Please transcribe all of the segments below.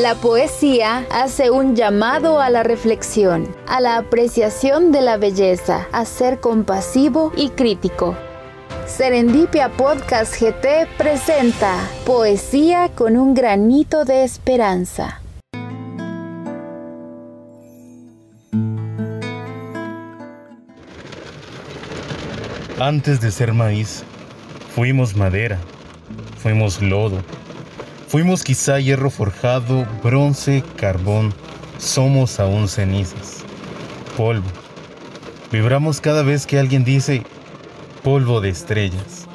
La poesía hace un llamado a la reflexión, a la apreciación de la belleza, a ser compasivo y crítico. Serendipia Podcast GT presenta Poesía con un granito de esperanza. Antes de ser maíz, fuimos madera, fuimos lodo Fuimos quizá hierro forjado, bronce, carbón, somos aún cenizas, polvo. Vibramos cada vez que alguien dice polvo de estrellas.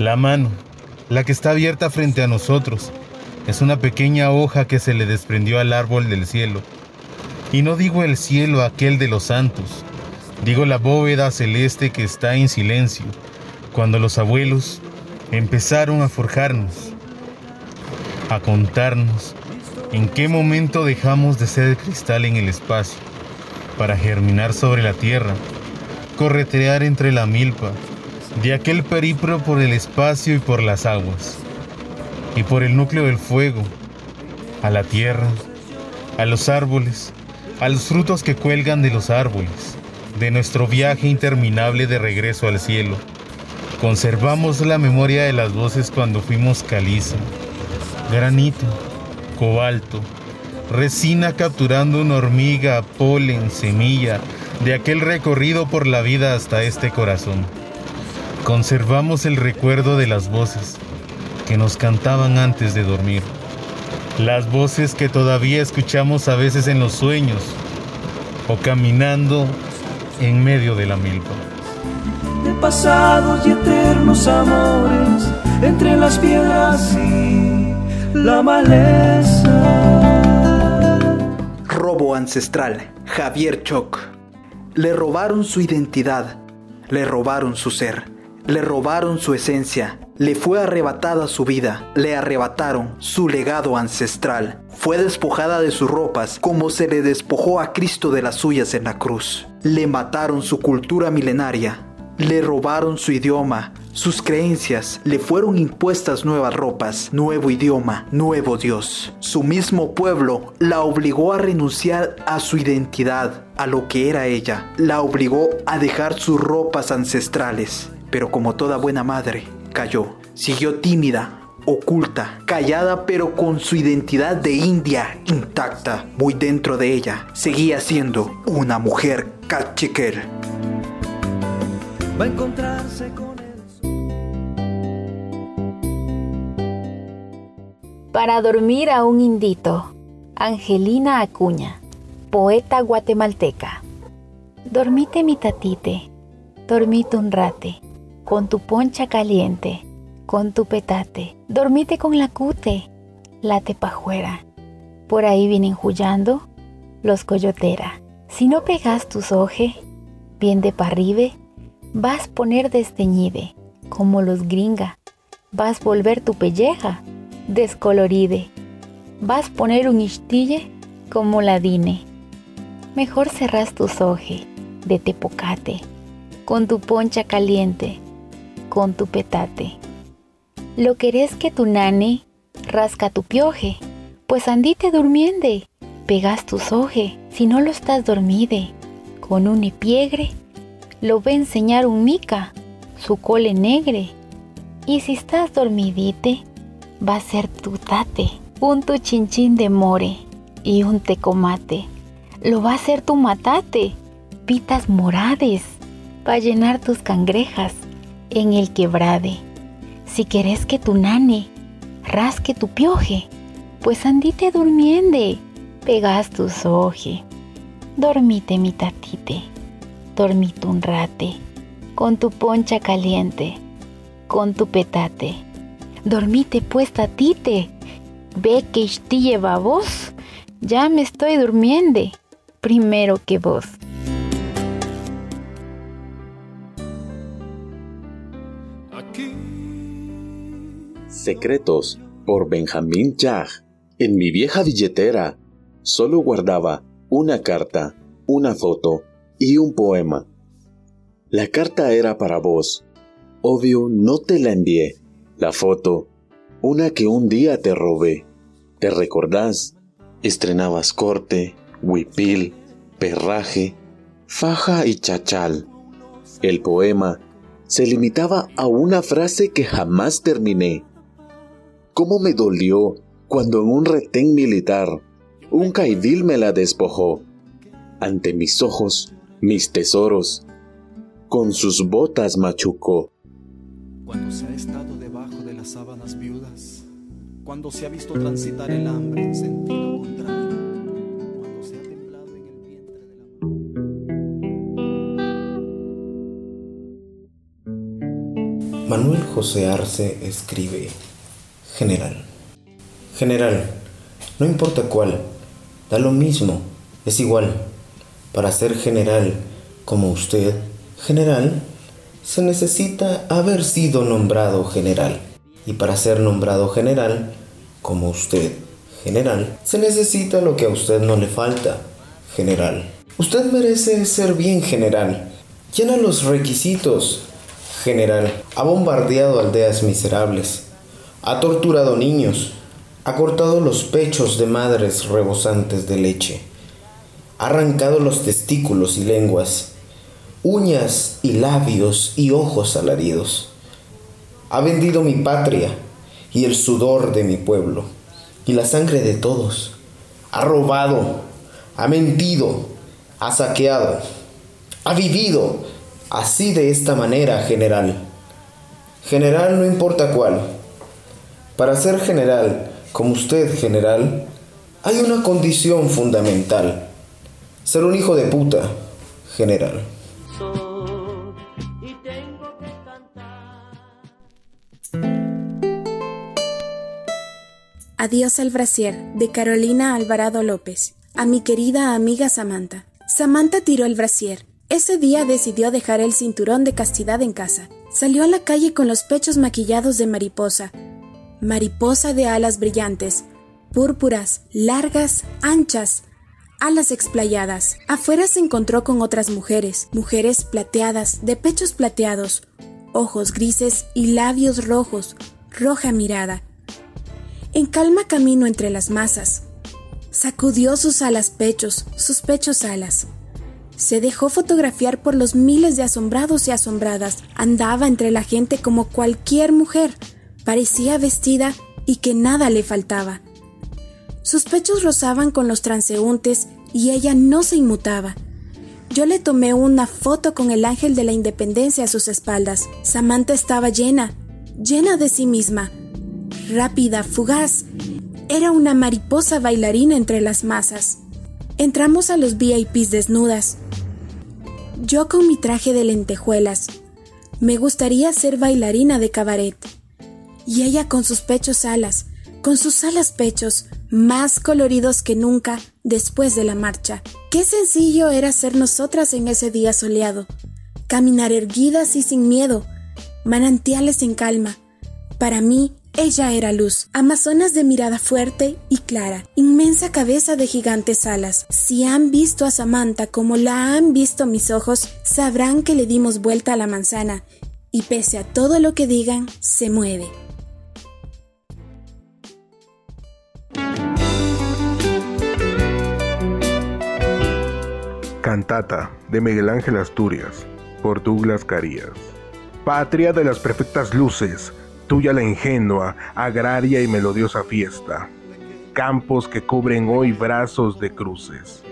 La mano, la que está abierta frente a nosotros, es una pequeña hoja que se le desprendió al árbol del cielo. Y no digo el cielo aquel de los santos, digo la bóveda celeste que está en silencio, cuando los abuelos empezaron a forjarnos a contarnos en qué momento dejamos de ser cristal en el espacio para germinar sobre la tierra, corretear entre la milpa, de aquel periplo por el espacio y por las aguas, y por el núcleo del fuego, a la tierra, a los árboles, a los frutos que cuelgan de los árboles, de nuestro viaje interminable de regreso al cielo. Conservamos la memoria de las voces cuando fuimos caliza, granito, cobalto, resina capturando una hormiga, polen, semilla, de aquel recorrido por la vida hasta este corazón. Conservamos el recuerdo de las voces que nos cantaban antes de dormir. Las voces que todavía escuchamos a veces en los sueños o caminando en medio de la milpa. De pasados y eternos amores entre las piedras y la maleza. Robo ancestral, Javier Choc. Le robaron su identidad, le robaron su ser, le robaron su esencia, le fue arrebatada su vida, le arrebataron su legado ancestral. Fue despojada de sus ropas como se le despojó a Cristo de las suyas en la cruz. Le mataron su cultura milenaria, le robaron su idioma, sus creencias, le fueron impuestas nuevas ropas, nuevo idioma, nuevo Dios. Su mismo pueblo la obligó a renunciar a su identidad, a lo que era ella. La obligó a dejar sus ropas ancestrales. Pero como toda buena madre, cayó. Siguió tímida, oculta, callada pero con su identidad de india intacta, muy dentro de ella, seguía siendo una mujer cachiquel va a encontrarse con Para dormir a un indito, Angelina Acuña, poeta guatemalteca. Dormite mi tatite, dormite un rate, con tu poncha caliente, con tu petate. Dormite con la cute, late pajuera. Por ahí vienen huyando los coyotera. Si no pegas tus oje, bien de parribe, vas poner desteñide, como los gringa, vas volver tu pelleja, descoloride, vas poner un istille como la dine. Mejor cerras tus oje de tepocate, con tu poncha caliente, con tu petate. Lo querés que tu nane rasca tu pioje, pues andite durmiende, pegas tus oje, si no lo estás dormide, con un piegre lo ve enseñar un mica, su cole negre. Y si estás dormidite, va a ser tu tate, un tu chinchín de more y un tecomate. Lo va a ser tu matate, pitas morades, a llenar tus cangrejas en el quebrade. Si querés que tu nane rasque tu pioje, pues andite durmiende, pegas tu soje. Dormite mi tatite dormite un rate, con tu poncha caliente, con tu petate. Dormite pues tatite, ve que lleva vos, ya me estoy durmiendo, primero que vos. Secretos por Benjamín Yag. En mi vieja billetera solo guardaba una carta, una foto y un poema. La carta era para vos. Obvio, no te la envié. La foto, una que un día te robé. ¿Te recordás? Estrenabas corte, huipil, perraje, faja y chachal. El poema se limitaba a una frase que jamás terminé. ¿Cómo me dolió cuando en un retén militar un caidil me la despojó? Ante mis ojos, mis tesoros, con sus botas machucó. Cuando se ha estado debajo de las sábanas viudas, cuando se ha visto transitar el hambre en sentido contrario, cuando se ha temblado en el vientre de la Manuel José Arce escribe, General. General, no importa cuál, da lo mismo, es igual. Para ser general como usted, general, se necesita haber sido nombrado general. Y para ser nombrado general, como usted, general, se necesita lo que a usted no le falta, general. Usted merece ser bien general. Llena los requisitos, general. Ha bombardeado aldeas miserables. Ha torturado niños. Ha cortado los pechos de madres rebosantes de leche. Ha arrancado los testículos y lenguas uñas y labios y ojos alaridos. Ha vendido mi patria y el sudor de mi pueblo y la sangre de todos. Ha robado, ha mentido, ha saqueado, ha vivido así de esta manera, general. General no importa cuál. Para ser general, como usted, general, hay una condición fundamental. Ser un hijo de puta, general. Adiós al brasier de Carolina Alvarado López. A mi querida amiga Samantha. Samantha tiró el brasier. Ese día decidió dejar el cinturón de castidad en casa. Salió a la calle con los pechos maquillados de mariposa. Mariposa de alas brillantes, púrpuras, largas, anchas, alas explayadas. Afuera se encontró con otras mujeres, mujeres plateadas, de pechos plateados, ojos grises y labios rojos, roja mirada. En calma camino entre las masas. Sacudió sus alas pechos, sus pechos alas. Se dejó fotografiar por los miles de asombrados y asombradas. Andaba entre la gente como cualquier mujer. Parecía vestida y que nada le faltaba. Sus pechos rozaban con los transeúntes y ella no se inmutaba. Yo le tomé una foto con el ángel de la independencia a sus espaldas. Samantha estaba llena, llena de sí misma, rápida, fugaz. Era una mariposa bailarina entre las masas. Entramos a los VIPs desnudas. Yo con mi traje de lentejuelas. Me gustaría ser bailarina de cabaret. Y ella con sus pechos alas, con sus alas pechos, más coloridos que nunca después de la marcha. Qué sencillo era ser nosotras en ese día soleado, caminar erguidas y sin miedo, manantiales en calma. Para mí, ella era luz, amazonas de mirada fuerte y clara, inmensa cabeza de gigantes alas. Si han visto a Samantha como la han visto mis ojos, sabrán que le dimos vuelta a la manzana, y pese a todo lo que digan, se mueve. Cantata de Miguel Ángel Asturias por Douglas Carías. Patria de las perfectas luces, tuya la ingenua, agraria y melodiosa fiesta. Campos que cubren hoy brazos de cruces.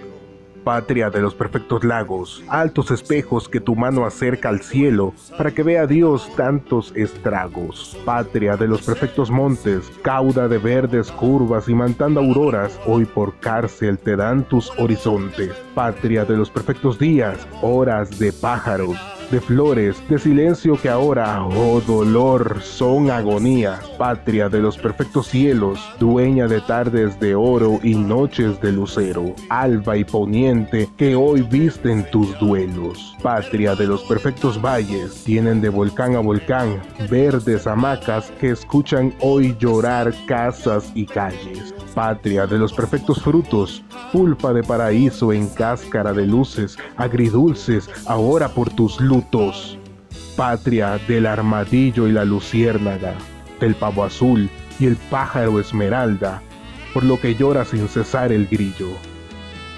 Patria de los perfectos lagos, altos espejos que tu mano acerca al cielo para que vea Dios tantos estragos, patria de los perfectos montes, cauda de verdes curvas y mantando auroras, hoy por cárcel te dan tus horizontes, patria de los perfectos días, horas de pájaros, de flores, de silencio que ahora, oh dolor, son agonía, patria de los perfectos cielos, dueña de tardes de oro y noches de lucero, alba y poniente que hoy visten tus duelos, patria de los perfectos valles, tienen de volcán a volcán, verdes hamacas que escuchan hoy llorar casas y calles, patria de los perfectos frutos, pulpa de paraíso en cáscara de luces, agridulces, ahora por tus lutos. Patria del armadillo y la luciérnaga, del pavo azul y el pájaro esmeralda, por lo que llora sin cesar el grillo.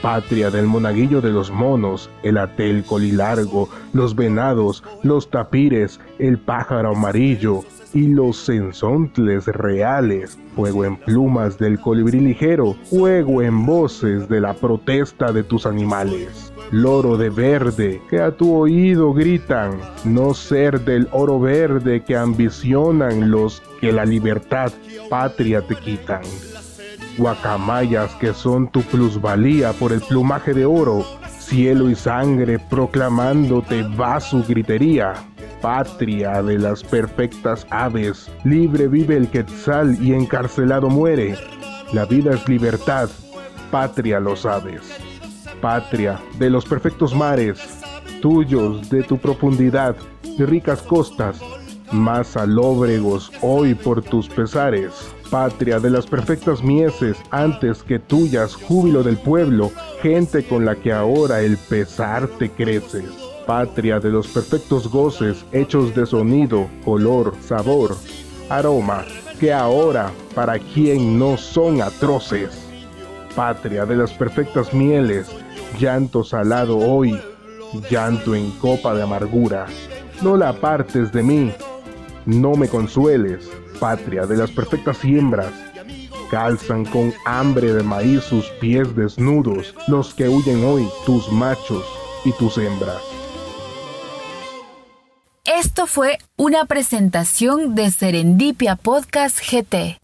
Patria del monaguillo de los monos, el atel colilargo, los venados, los tapires, el pájaro amarillo, y los sensontles reales, fuego en plumas del colibrí ligero, fuego en voces de la protesta de tus animales. Loro de verde que a tu oído gritan, no ser del oro verde que ambicionan los que la libertad patria te quitan. Guacamayas que son tu plusvalía por el plumaje de oro, cielo y sangre proclamándote va su gritería patria de las perfectas aves. Libre vive el quetzal y encarcelado muere. La vida es libertad, patria lo sabes. Patria de los perfectos mares, tuyos de tu profundidad, de ricas costas, más alóbregos hoy por tus pesares. Patria de las perfectas mieses, antes que tuyas, júbilo del pueblo, gente con la que ahora el pesar te creces patria de los perfectos goces hechos de sonido, color, sabor, aroma, que ahora para quien no son atroces. Patria de las perfectas mieles, llanto salado hoy, llanto en copa de amargura. No la apartes de mí, no me consueles, patria de las perfectas siembras. Calzan con hambre de maíz sus pies desnudos, los que huyen hoy, tus machos y tus hembras. Esto fue una presentación de Serendipia Podcast GT.